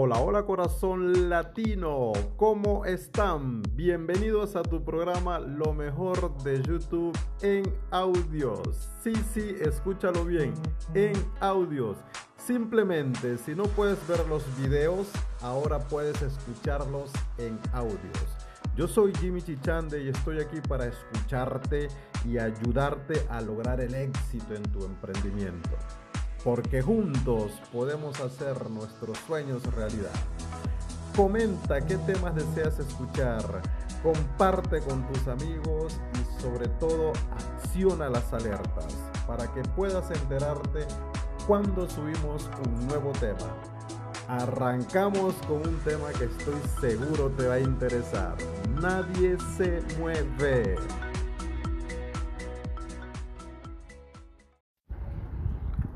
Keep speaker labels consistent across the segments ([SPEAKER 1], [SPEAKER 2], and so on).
[SPEAKER 1] Hola, hola corazón latino, ¿cómo están? Bienvenidos a tu programa Lo mejor de YouTube en audios. Sí, sí, escúchalo bien, en audios. Simplemente, si no puedes ver los videos, ahora puedes escucharlos en audios. Yo soy Jimmy Chichande y estoy aquí para escucharte y ayudarte a lograr el éxito en tu emprendimiento porque juntos podemos hacer nuestros sueños realidad. Comenta qué temas deseas escuchar, comparte con tus amigos y sobre todo acciona las alertas para que puedas enterarte cuando subimos un nuevo tema. Arrancamos con un tema que estoy seguro te va a interesar. Nadie se mueve.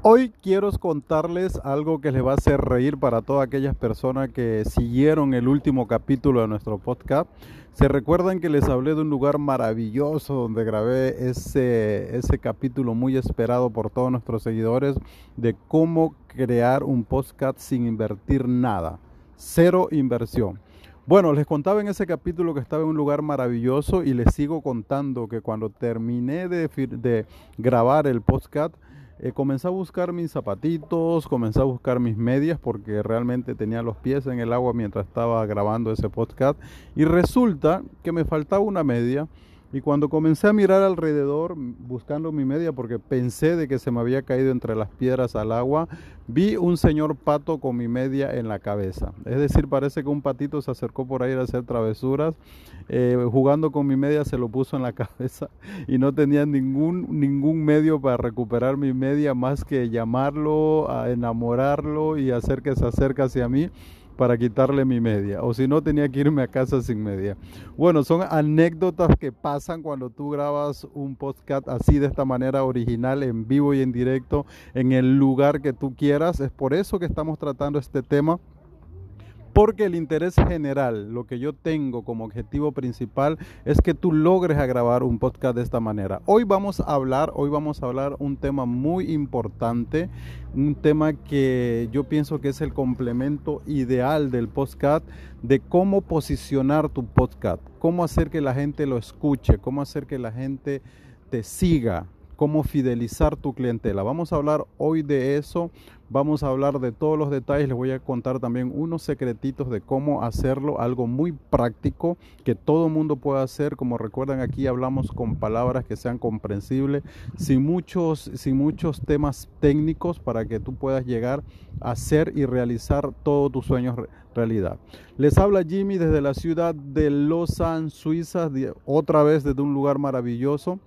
[SPEAKER 1] Hoy quiero contarles algo que les va a hacer reír para todas aquellas personas que siguieron el último capítulo de nuestro podcast. Se recuerdan que les hablé de un lugar maravilloso donde grabé ese, ese capítulo muy esperado por todos nuestros seguidores de cómo crear un podcast sin invertir nada. Cero inversión. Bueno, les contaba en ese capítulo que estaba en un lugar maravilloso y les sigo contando que cuando terminé de, de grabar el podcast, eh, comencé a buscar mis zapatitos, comencé a buscar mis medias porque realmente tenía los pies en el agua mientras estaba grabando ese podcast. Y resulta que me faltaba una media y cuando comencé a mirar alrededor buscando mi media porque pensé de que se me había caído entre las piedras al agua, vi un señor pato con mi media en la cabeza. Es decir, parece que un patito se acercó por ahí a hacer travesuras, eh, jugando con mi media se lo puso en la cabeza y no tenía ningún, ningún medio para recuperar mi media más que llamarlo, a enamorarlo y hacer que se acerque hacia mí para quitarle mi media. O si no, tenía que irme a casa sin media. Bueno, son anécdotas que pasan cuando tú grabas un podcast así de esta manera original, en vivo y en directo, en el lugar que tú quieras. Es por eso que estamos tratando este tema porque el interés general, lo que yo tengo como objetivo principal es que tú logres grabar un podcast de esta manera. Hoy vamos a hablar, hoy vamos a hablar un tema muy importante, un tema que yo pienso que es el complemento ideal del podcast de cómo posicionar tu podcast, cómo hacer que la gente lo escuche, cómo hacer que la gente te siga, cómo fidelizar tu clientela. Vamos a hablar hoy de eso, vamos a hablar de todos los detalles, les voy a contar también unos secretitos de cómo hacerlo, algo muy práctico que todo mundo puede hacer, como recuerdan aquí hablamos con palabras que sean comprensibles, sin muchos, sin muchos temas técnicos para que tú puedas llegar a hacer y realizar todos tus sueños realidad. Les habla Jimmy desde la ciudad de Lausanne, Suiza, otra vez desde un lugar maravilloso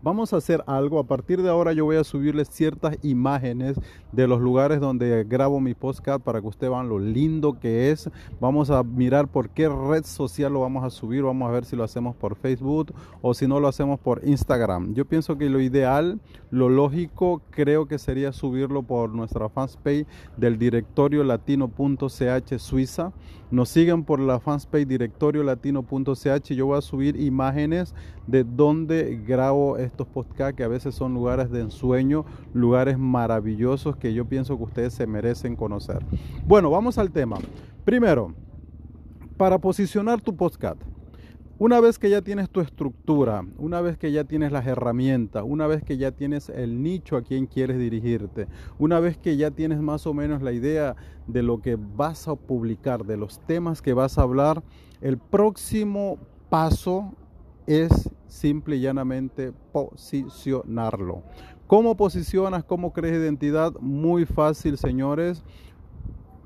[SPEAKER 1] Vamos a hacer algo. A partir de ahora yo voy a subirles ciertas imágenes de los lugares donde grabo mi podcast para que ustedes vean lo lindo que es. Vamos a mirar por qué red social lo vamos a subir. Vamos a ver si lo hacemos por Facebook o si no lo hacemos por Instagram. Yo pienso que lo ideal, lo lógico, creo que sería subirlo por nuestra fanpage del directorio latino.ch Suiza. Nos siguen por la fanpage directorio latino.ch. Yo voy a subir imágenes de donde grabo estos podcasts que a veces son lugares de ensueño, lugares maravillosos que yo pienso que ustedes se merecen conocer. Bueno, vamos al tema. Primero, para posicionar tu podcast. Una vez que ya tienes tu estructura, una vez que ya tienes las herramientas, una vez que ya tienes el nicho a quien quieres dirigirte, una vez que ya tienes más o menos la idea de lo que vas a publicar, de los temas que vas a hablar, el próximo paso es simple y llanamente posicionarlo. ¿Cómo posicionas? ¿Cómo crees identidad? Muy fácil, señores.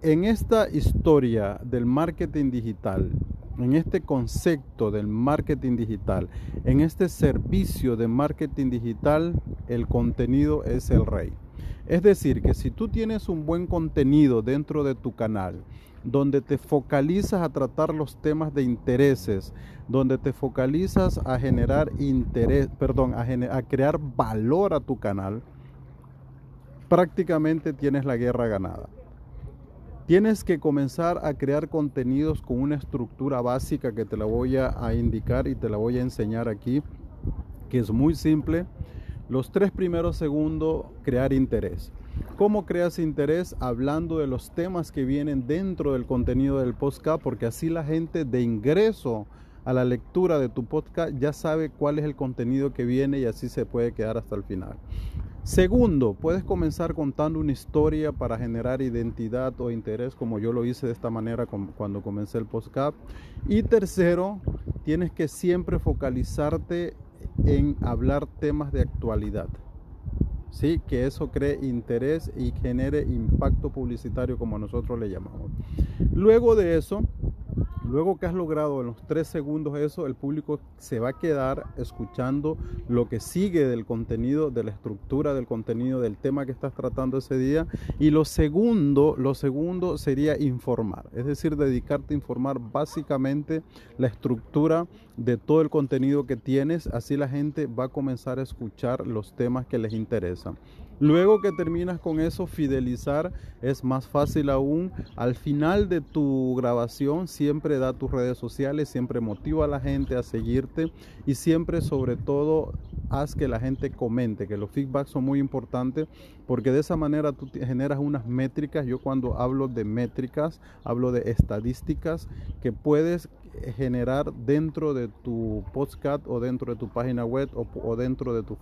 [SPEAKER 1] En esta historia del marketing digital, en este concepto del marketing digital, en este servicio de marketing digital, el contenido es el rey. Es decir, que si tú tienes un buen contenido dentro de tu canal, donde te focalizas a tratar los temas de intereses, donde te focalizas a generar interés, perdón, a, a crear valor a tu canal, prácticamente tienes la guerra ganada. Tienes que comenzar a crear contenidos con una estructura básica que te la voy a, indicar y te la voy a enseñar aquí, que es muy simple. Los tres primeros segundos, crear interés. ¿Cómo creas interés? Hablando de los temas que vienen dentro del contenido del podcast, porque así la gente de ingreso a la lectura de tu podcast ya sabe cuál es el contenido que viene y así se puede quedar hasta el final. Segundo, puedes comenzar contando una historia para generar identidad o interés, como yo lo hice de esta manera cuando comencé el podcast. Y tercero, tienes que siempre focalizarte en hablar temas de actualidad. ¿sí? que eso cree interés y genere impacto publicitario como nosotros le llamamos. Luego de eso, Luego que has logrado en los tres segundos eso, el público se va a quedar escuchando lo que sigue del contenido, de la estructura del contenido, del tema que estás tratando ese día. Y lo segundo, lo segundo sería informar, es decir, dedicarte a informar básicamente la estructura de todo el contenido que tienes. Así la gente va a comenzar a escuchar los temas que les interesan. Luego que terminas con eso, fidelizar es más fácil aún. Al final de tu grabación siempre da tus redes sociales, siempre motiva a la gente a seguirte y siempre sobre todo haz que la gente comente, que los feedbacks son muy importantes porque de esa manera tú generas unas métricas. Yo cuando hablo de métricas, hablo de estadísticas que puedes generar dentro de tu podcast o dentro de tu página web o, dentro de tu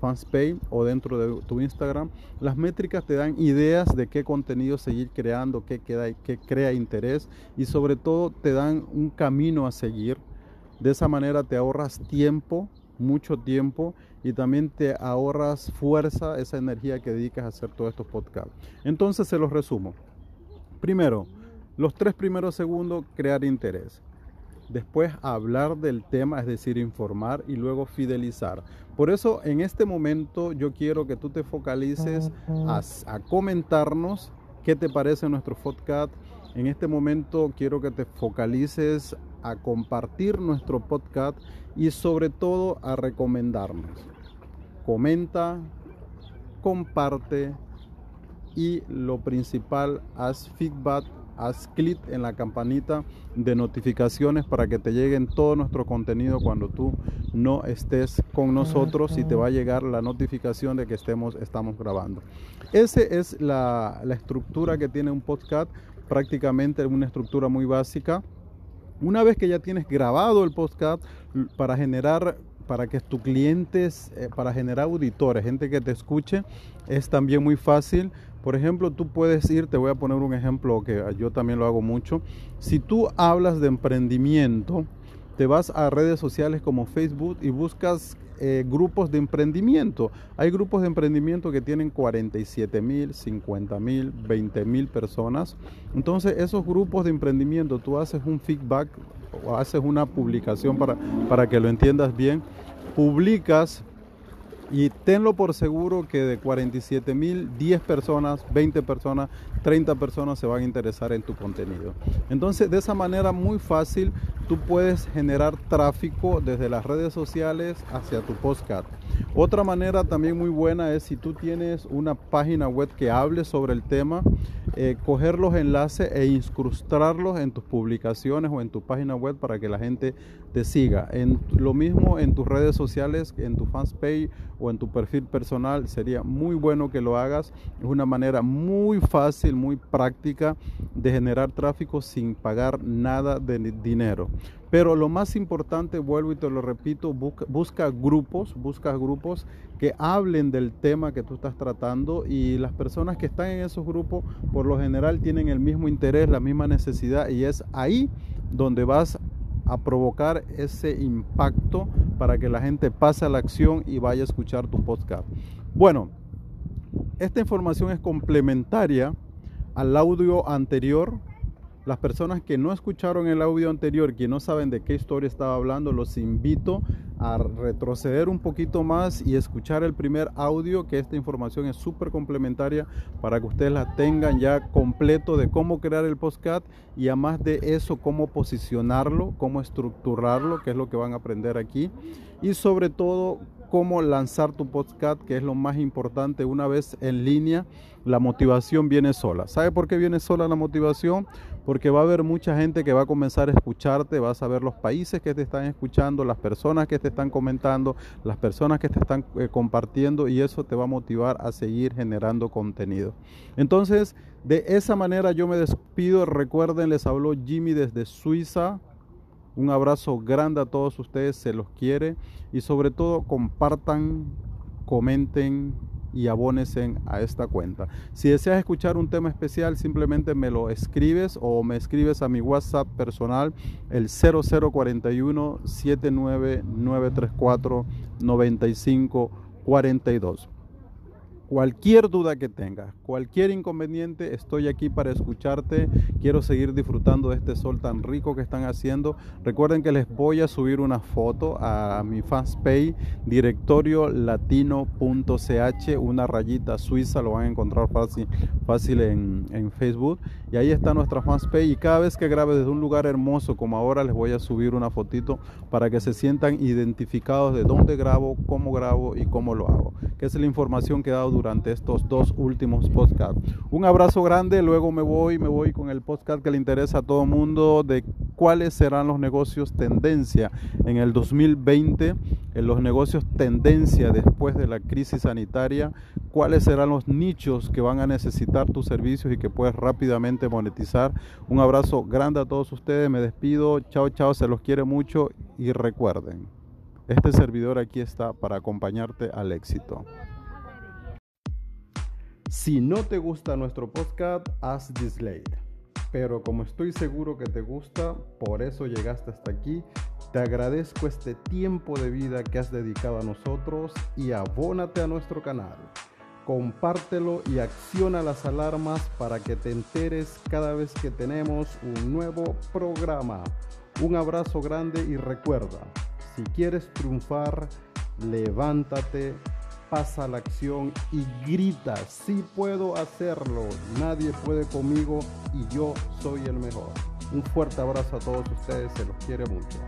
[SPEAKER 1] fanspage o dentro de tu Instagram. Las métricas te dan ideas de qué contenido seguir creando, qué, queda, qué crea interés y sobre todo te dan un camino a seguir. De esa manera te ahorras tiempo, mucho tiempo y también te ahorras fuerza, esa energía que dedicas a hacer todos estos podcasts. Entonces se los resumo. Primero, los tres primeros segundos, crear interés después hablar del tema, es decir, informar y luego fidelizar. Por eso en este momento yo quiero que tú te focalices a, comentarnos qué te parece nuestro podcast. En este momento quiero que te focalices a compartir nuestro podcast y sobre todo a recomendarnos. Comenta, comparte y lo principal, haz feedback haz clic en la campanita de notificaciones para que te lleguen todo nuestro contenido cuando tú no estés con nosotros y te va a llegar la notificación de que estemos, estamos grabando. Esa es la, la estructura que tiene un podcast, prácticamente una estructura muy básica. Una vez que ya tienes grabado el podcast para generar para que tus clientes, eh, para generar auditores, gente que te escuche, es también muy fácil. Por ejemplo, tú puedes ir, te voy a poner un ejemplo que yo también lo hago mucho. Si tú hablas de emprendimiento, te vas a redes sociales como Facebook y buscas eh, grupos de emprendimiento. Hay grupos de emprendimiento que tienen 47 mil, 50 mil, 20 mil personas. Entonces, esos grupos de emprendimiento, tú haces un feedback o haces una publicación para, para que lo entiendas bien publicas y tenlo por seguro que de 47 mil, 10 personas, 20 personas, 30 personas se van a interesar en tu contenido. Entonces, de esa manera muy fácil, tú puedes generar tráfico desde las redes sociales hacia tu podcast. Otra manera también muy buena es si tú tienes una página web que hable sobre el tema, eh, coger los enlaces e incrustarlos en tus publicaciones o en tu página web para que la gente te siga. En, lo mismo en tus redes sociales, en tu fanpage o en tu perfil personal, sería muy bueno que lo hagas. Es una manera muy fácil, muy práctica de generar tráfico sin pagar nada de dinero. Pero lo más importante, vuelvo y te lo repito, busca, grupos, busca grupos que hablen del tema que tú estás tratando y las personas que están en esos grupos por lo general tienen el mismo interés, la misma necesidad y es ahí donde vas a provocar ese impacto para que la gente pase a la acción y vaya a escuchar tu podcast. Bueno, esta información es complementaria al audio anterior las personas que no escucharon el audio anterior, que no saben de qué historia estaba hablando, los invito a retroceder un poquito más y escuchar el primer audio, que esta información es súper complementaria para que ustedes la tengan ya completo de cómo crear el podcast y además de eso, cómo posicionarlo, cómo estructurarlo, que es lo que van a aprender aquí. Y sobre todo, cómo lanzar tu podcast, que es lo más importante. Una vez en línea, la motivación viene sola. ¿Sabe por qué viene sola la motivación? Porque va a haber mucha gente que va a comenzar a escucharte, vas a ver los países que te están escuchando, las personas que te están comentando, las personas que te están eh, compartiendo y eso te va a motivar a seguir generando contenido. Entonces, de esa manera yo me despido. Recuerden, les habló Jimmy desde Suiza. Un abrazo grande a todos ustedes, se los quiere y sobre todo compartan, comenten y abónense a esta cuenta. Si deseas escuchar un tema especial, simplemente me lo escribes o me escribes a mi WhatsApp personal, el 0041 79934 9542. Cualquier duda que tengas, cualquier inconveniente, estoy aquí para escucharte. Quiero seguir disfrutando de este sol tan rico que están haciendo. Recuerden que les voy a subir una foto a mi fanpage directorio latino.ch, una rayita suiza, lo van a encontrar fácil, fácil en, en Facebook. Y ahí está nuestra fanpage. Y cada vez que grabe desde un lugar hermoso como ahora, les voy a subir una fotito para que se sientan identificados de dónde grabo, cómo grabo y cómo lo hago. Que es la información que he dado durante estos dos últimos podcasts. Un abrazo grande, luego me voy, me voy con el podcast que le interesa a todo mundo de cuáles serán los negocios tendencia en el 2020, en los negocios tendencia después de la crisis sanitaria, cuáles serán los nichos que van a necesitar tus servicios y que puedes rápidamente monetizar. Un abrazo grande a todos ustedes, me despido, chao chao, se los quiere mucho y recuerden, este servidor aquí está para acompañarte al éxito. Si no te gusta nuestro podcast, haz dislike. Pero como estoy seguro que te gusta, por eso llegaste hasta aquí, te agradezco este tiempo de vida que has dedicado a nosotros y abónate a nuestro canal. Compártelo y acciona las alarmas para que te enteres cada vez que tenemos un nuevo programa. Un abrazo grande y recuerda, si quieres triunfar, levántate pasa la acción y grita, sí puedo hacerlo, nadie puede conmigo y yo soy el mejor. Un fuerte abrazo a todos ustedes, se los quiere mucho.